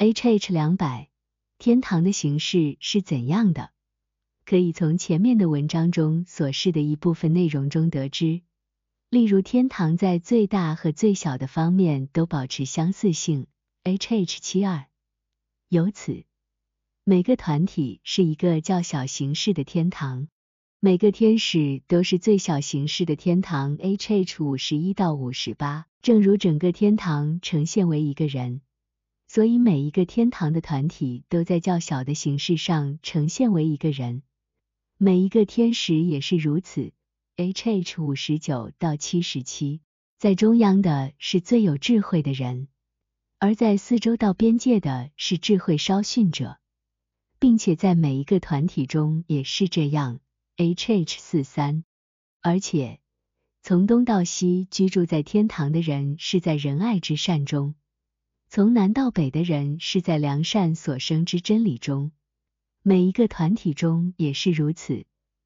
H H 两百，天堂的形式是怎样的？可以从前面的文章中所示的一部分内容中得知。例如，天堂在最大和最小的方面都保持相似性，H H 七二。由此，每个团体是一个较小形式的天堂，每个天使都是最小形式的天堂，H H 五十一到五十八。正如整个天堂呈现为一个人。所以每一个天堂的团体都在较小的形式上呈现为一个人，每一个天使也是如此。H H 五十九到七十七，在中央的是最有智慧的人，而在四周到边界的是智慧稍逊者，并且在每一个团体中也是这样。H H 四三，而且从东到西居住在天堂的人是在仁爱之善中。从南到北的人是在良善所生之真理中，每一个团体中也是如此。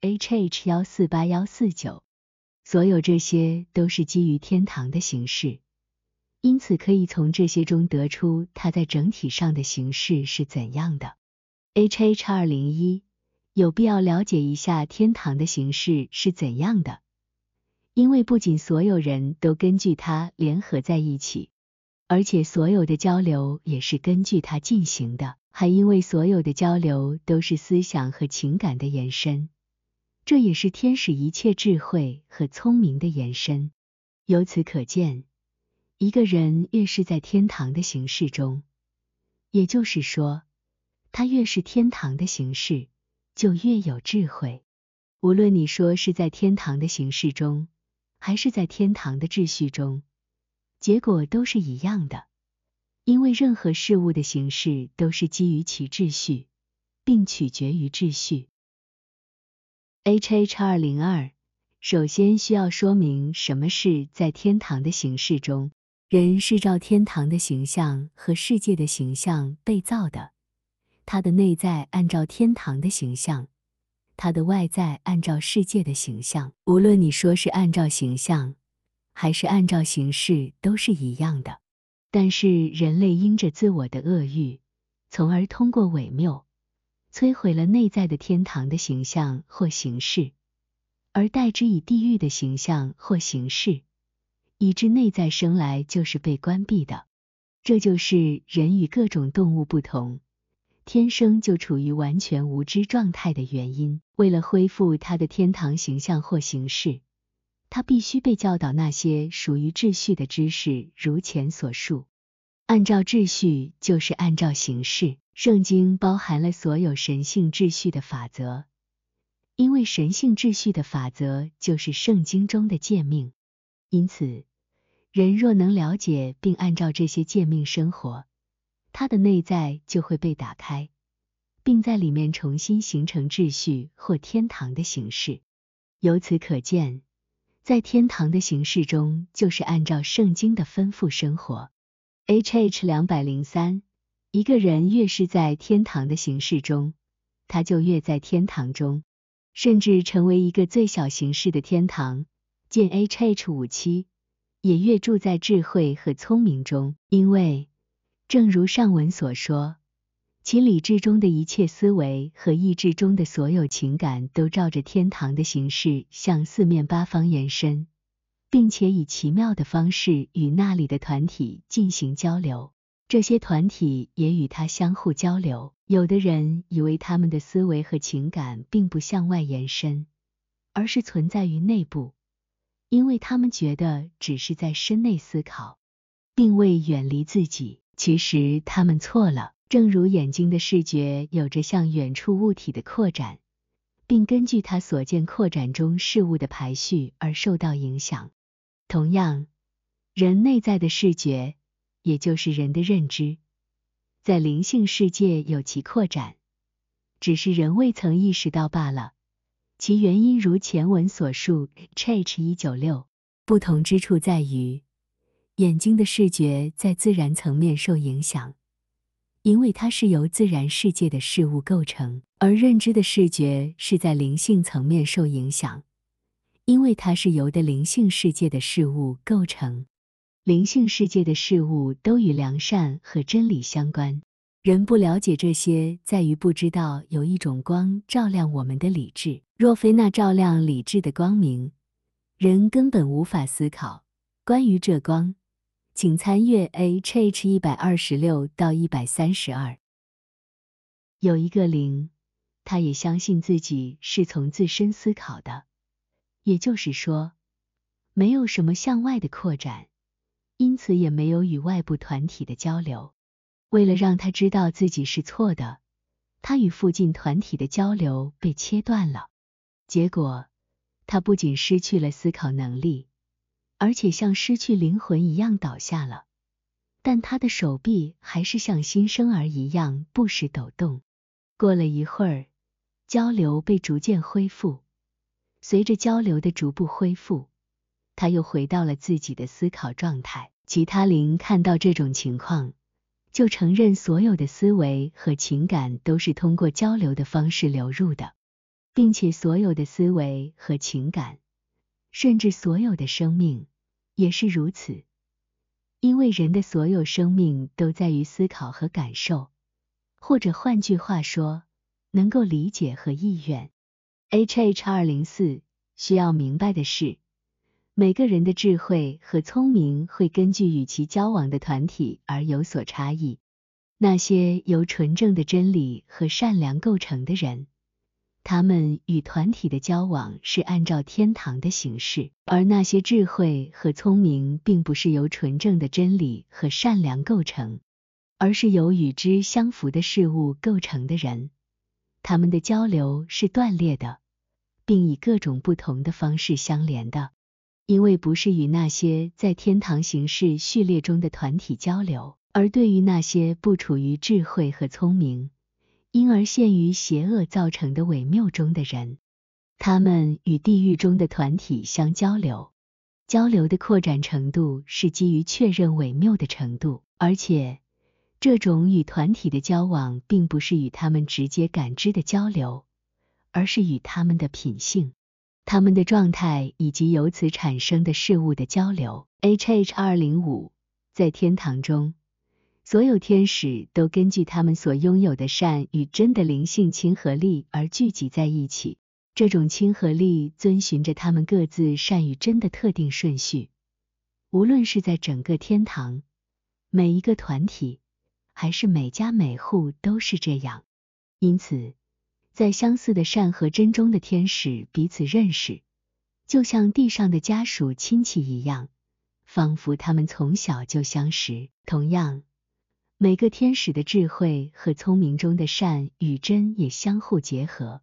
H H 幺四八幺四九，所有这些都是基于天堂的形式，因此可以从这些中得出它在整体上的形式是怎样的。H H 二零一，有必要了解一下天堂的形式是怎样的，因为不仅所有人都根据它联合在一起。而且所有的交流也是根据它进行的，还因为所有的交流都是思想和情感的延伸，这也是天使一切智慧和聪明的延伸。由此可见，一个人越是在天堂的形式中，也就是说，他越是天堂的形式，就越有智慧。无论你说是在天堂的形式中，还是在天堂的秩序中。结果都是一样的，因为任何事物的形式都是基于其秩序，并取决于秩序。H H 二零二，首先需要说明什么是在天堂的形式中，人是照天堂的形象和世界的形象被造的，他的内在按照天堂的形象，他的外在按照世界的形象。无论你说是按照形象。还是按照形式都是一样的，但是人类因着自我的恶欲，从而通过伪谬摧毁了内在的天堂的形象或形式，而代之以地狱的形象或形式，以致内在生来就是被关闭的。这就是人与各种动物不同，天生就处于完全无知状态的原因。为了恢复他的天堂形象或形式。他必须被教导那些属于秩序的知识，如前所述。按照秩序就是按照形式。圣经包含了所有神性秩序的法则，因为神性秩序的法则就是圣经中的诫命。因此，人若能了解并按照这些诫命生活，他的内在就会被打开，并在里面重新形成秩序或天堂的形式。由此可见。在天堂的形式中，就是按照圣经的吩咐生活。H H 两百零三，一个人越是在天堂的形式中，他就越在天堂中，甚至成为一个最小形式的天堂。见 H H 五七，也越住在智慧和聪明中，因为正如上文所说。其理智中的一切思维和意志中的所有情感，都照着天堂的形式向四面八方延伸，并且以奇妙的方式与那里的团体进行交流。这些团体也与他相互交流。有的人以为他们的思维和情感并不向外延伸，而是存在于内部，因为他们觉得只是在身内思考，并未远离自己。其实他们错了。正如眼睛的视觉有着向远处物体的扩展，并根据它所见扩展中事物的排序而受到影响，同样，人内在的视觉，也就是人的认知，在灵性世界有其扩展，只是人未曾意识到罢了。其原因如前文所述，Ch 一九六，不同之处在于，眼睛的视觉在自然层面受影响。因为它是由自然世界的事物构成，而认知的视觉是在灵性层面受影响，因为它是由的灵性世界的事物构成。灵性世界的事物都与良善和真理相关，人不了解这些，在于不知道有一种光照亮我们的理智。若非那照亮理智的光明，人根本无法思考。关于这光，请参阅 H H 一百二十六到一百三十二。有一个零，他也相信自己是从自身思考的，也就是说，没有什么向外的扩展，因此也没有与外部团体的交流。为了让他知道自己是错的，他与附近团体的交流被切断了。结果，他不仅失去了思考能力，而且像失去灵魂一样倒下了。但他的手臂还是像新生儿一样不时抖动。过了一会儿，交流被逐渐恢复。随着交流的逐步恢复，他又回到了自己的思考状态。其他灵看到这种情况，就承认所有的思维和情感都是通过交流的方式流入的，并且所有的思维和情感，甚至所有的生命也是如此。因为人的所有生命都在于思考和感受。或者换句话说，能够理解和意愿。H H 二零四需要明白的是，每个人的智慧和聪明会根据与其交往的团体而有所差异。那些由纯正的真理和善良构成的人，他们与团体的交往是按照天堂的形式；而那些智慧和聪明并不是由纯正的真理和善良构成。而是由与之相符的事物构成的人，他们的交流是断裂的，并以各种不同的方式相连的，因为不是与那些在天堂形式序列中的团体交流，而对于那些不处于智慧和聪明，因而陷于邪恶造成的伪谬中的人，他们与地狱中的团体相交流，交流的扩展程度是基于确认伪谬的程度，而且。这种与团体的交往，并不是与他们直接感知的交流，而是与他们的品性、他们的状态以及由此产生的事物的交流。H H 二零五在天堂中，所有天使都根据他们所拥有的善与真的灵性亲和力而聚集在一起。这种亲和力遵循着他们各自善与真的特定顺序，无论是在整个天堂，每一个团体。还是每家每户都是这样，因此，在相似的善和真中的天使彼此认识，就像地上的家属亲戚一样，仿佛他们从小就相识。同样，每个天使的智慧和聪明中的善与真也相互结合，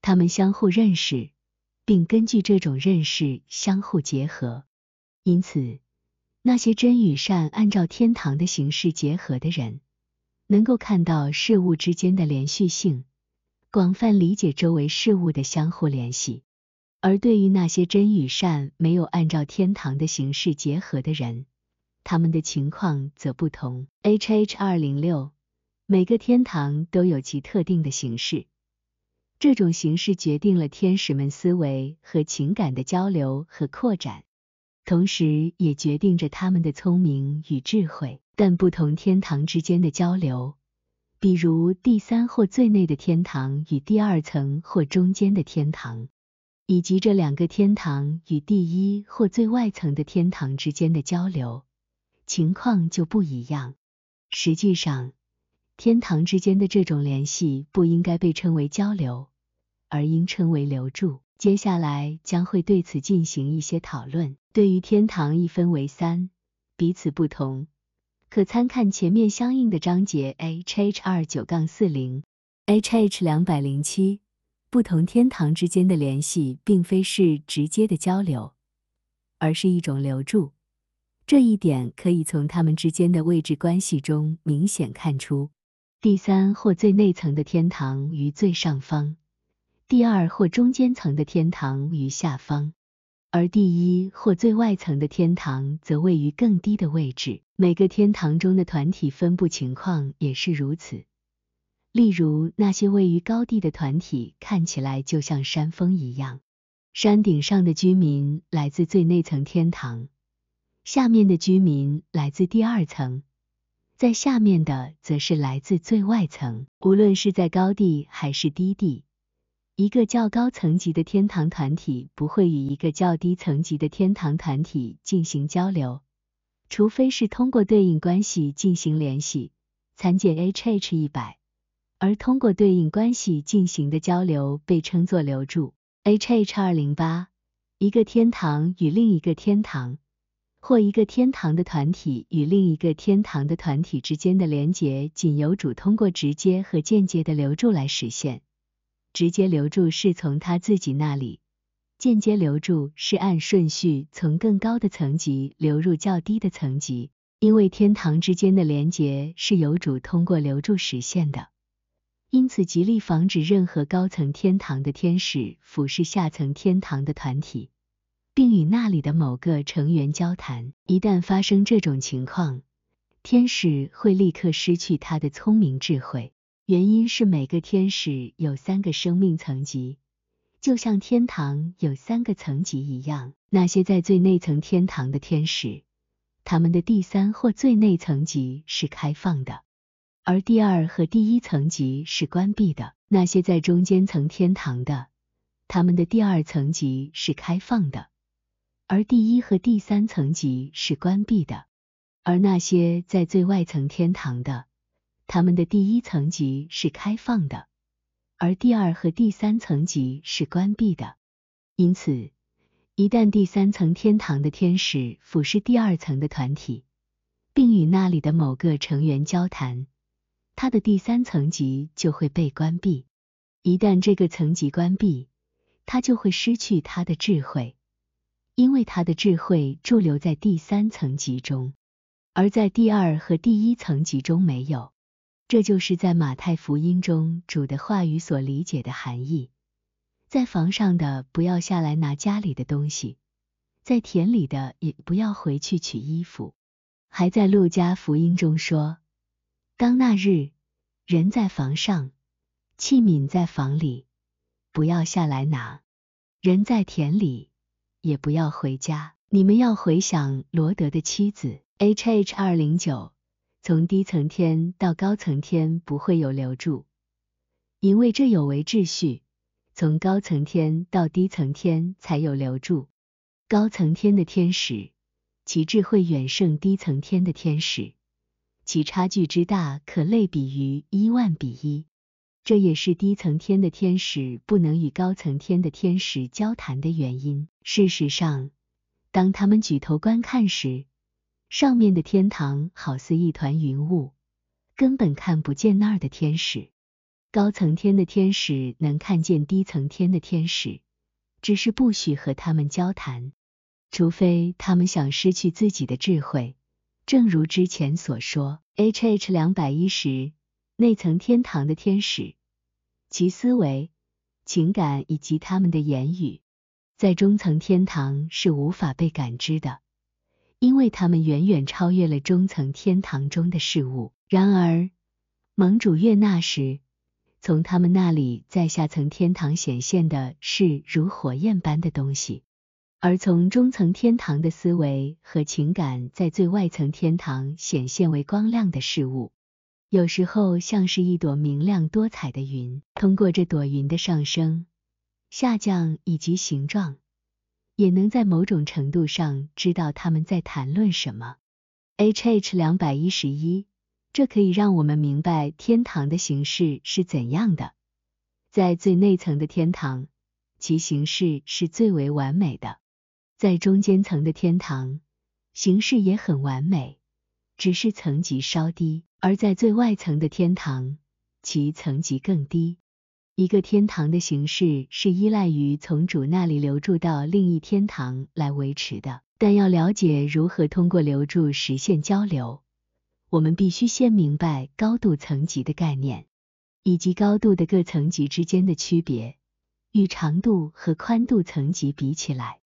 他们相互认识，并根据这种认识相互结合。因此，那些真与善按照天堂的形式结合的人。能够看到事物之间的连续性，广泛理解周围事物的相互联系。而对于那些真与善没有按照天堂的形式结合的人，他们的情况则不同。H H 二零六，每个天堂都有其特定的形式，这种形式决定了天使们思维和情感的交流和扩展，同时也决定着他们的聪明与智慧。但不同天堂之间的交流，比如第三或最内的天堂与第二层或中间的天堂，以及这两个天堂与第一或最外层的天堂之间的交流，情况就不一样。实际上，天堂之间的这种联系不应该被称为交流，而应称为留住。接下来将会对此进行一些讨论。对于天堂一分为三，彼此不同。可参看前面相应的章节 H H 二九杠四零 H H 两百零七。不同天堂之间的联系并非是直接的交流，而是一种留住。这一点可以从他们之间的位置关系中明显看出。第三或最内层的天堂于最上方，第二或中间层的天堂于下方。而第一或最外层的天堂则位于更低的位置。每个天堂中的团体分布情况也是如此。例如，那些位于高地的团体看起来就像山峰一样，山顶上的居民来自最内层天堂，下面的居民来自第二层，在下面的则是来自最外层。无论是在高地还是低地，一个较高层级的天堂团体不会与一个较低层级的天堂团体进行交流，除非是通过对应关系进行联系。参见 H H 一百。而通过对应关系进行的交流被称作留住。H H 二零八，一个天堂与另一个天堂，或一个天堂的团体与另一个天堂的团体之间的连结，仅由主通过直接和间接的流注来实现。直接流注是从他自己那里，间接流注是按顺序从更高的层级流入较低的层级。因为天堂之间的连结是由主通过流注实现的。因此，极力防止任何高层天堂的天使俯视下层天堂的团体，并与那里的某个成员交谈。一旦发生这种情况，天使会立刻失去他的聪明智慧。原因是每个天使有三个生命层级，就像天堂有三个层级一样。那些在最内层天堂的天使，他们的第三或最内层级是开放的。而第二和第一层级是关闭的。那些在中间层天堂的，他们的第二层级是开放的，而第一和第三层级是关闭的。而那些在最外层天堂的，他们的第一层级是开放的，而第二和第三层级是关闭的。因此，一旦第三层天堂的天使俯视第二层的团体，并与那里的某个成员交谈。他的第三层级就会被关闭，一旦这个层级关闭，他就会失去他的智慧，因为他的智慧驻留在第三层级中，而在第二和第一层级中没有。这就是在马太福音中主的话语所理解的含义。在房上的不要下来拿家里的东西，在田里的也不要回去取衣服。还在路加福音中说。当那日，人在房上，器皿在房里，不要下来拿；人在田里，也不要回家。你们要回想罗德的妻子。H H 二零九，从低层天到高层天不会有留住，因为这有违秩序。从高层天到低层天才有留住。高层天的天使，其智慧远胜低层天的天使。其差距之大，可类比于一万比一。这也是低层天的天使不能与高层天的天使交谈的原因。事实上，当他们举头观看时，上面的天堂好似一团云雾，根本看不见那儿的天使。高层天的天使能看见低层天的天使，只是不许和他们交谈，除非他们想失去自己的智慧。正如之前所说，H H 两百一十内层天堂的天使，其思维、情感以及他们的言语，在中层天堂是无法被感知的，因为他们远远超越了中层天堂中的事物。然而，盟主悦纳时，从他们那里在下层天堂显现的是如火焰般的东西。而从中层天堂的思维和情感，在最外层天堂显现为光亮的事物，有时候像是一朵明亮多彩的云。通过这朵云的上升、下降以及形状，也能在某种程度上知道他们在谈论什么。H H 两百一十一，这可以让我们明白天堂的形式是怎样的。在最内层的天堂，其形式是最为完美的。在中间层的天堂，形式也很完美，只是层级稍低；而在最外层的天堂，其层级更低。一个天堂的形式是依赖于从主那里流注到另一天堂来维持的。但要了解如何通过留住实现交流，我们必须先明白高度层级的概念，以及高度的各层级之间的区别，与长度和宽度层级比起来。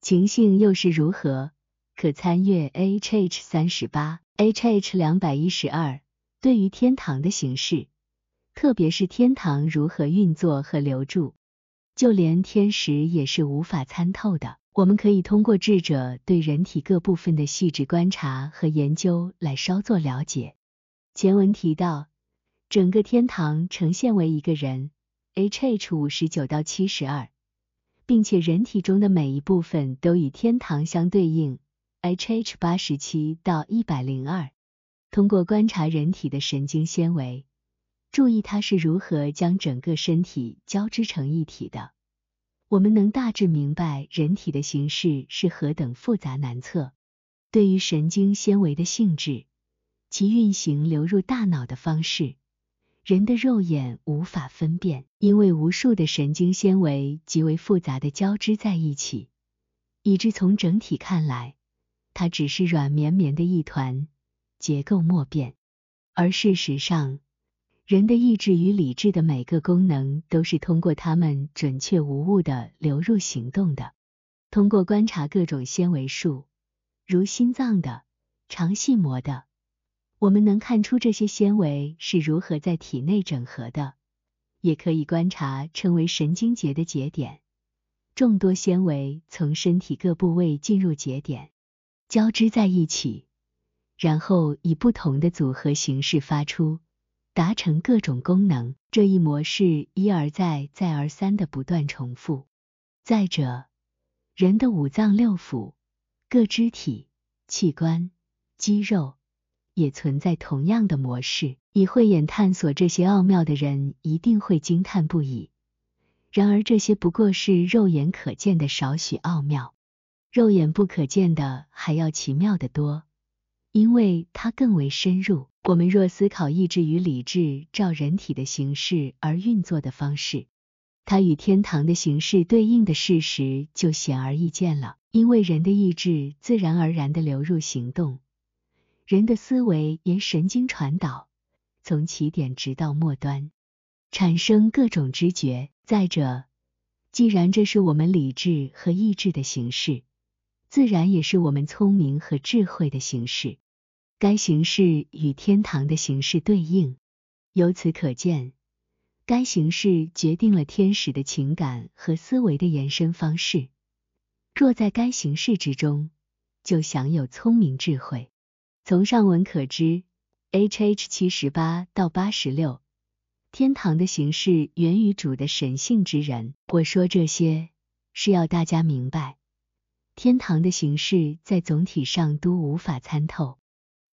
情形又是如何？可参阅 H H 三十八、H H 两百一十二。对于天堂的形式，特别是天堂如何运作和留住，就连天使也是无法参透的。我们可以通过智者对人体各部分的细致观察和研究来稍作了解。前文提到，整个天堂呈现为一个人，H.H. 五十九到七十二，并且人体中的每一部分都与天堂相对应，H.H. 八十七到一百零二。通过观察人体的神经纤维，注意它是如何将整个身体交织成一体的，我们能大致明白人体的形式是何等复杂难测。对于神经纤维的性质，其运行流入大脑的方式，人的肉眼无法分辨，因为无数的神经纤维极为复杂的交织在一起，以致从整体看来，它只是软绵绵的一团，结构莫变。而事实上，人的意志与理智的每个功能都是通过它们准确无误的流入行动的。通过观察各种纤维束，如心脏的、肠系膜的。我们能看出这些纤维是如何在体内整合的，也可以观察称为神经节的节点，众多纤维从身体各部位进入节点，交织在一起，然后以不同的组合形式发出，达成各种功能。这一模式一而再、再而三的不断重复。再者，人的五脏六腑、各肢体、器官、肌肉。也存在同样的模式，以慧眼探索这些奥妙的人一定会惊叹不已。然而这些不过是肉眼可见的少许奥妙，肉眼不可见的还要奇妙的多，因为它更为深入。我们若思考意志与理智照人体的形式而运作的方式，它与天堂的形式对应的事实就显而易见了。因为人的意志自然而然的流入行动。人的思维沿神经传导，从起点直到末端，产生各种知觉。再者，既然这是我们理智和意志的形式，自然也是我们聪明和智慧的形式。该形式与天堂的形式对应，由此可见，该形式决定了天使的情感和思维的延伸方式。若在该形式之中，就享有聪明智慧。从上文可知，H H 七十八到八十六，天堂的形式源于主的神性之人。我说这些是要大家明白，天堂的形式在总体上都无法参透，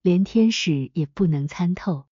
连天使也不能参透。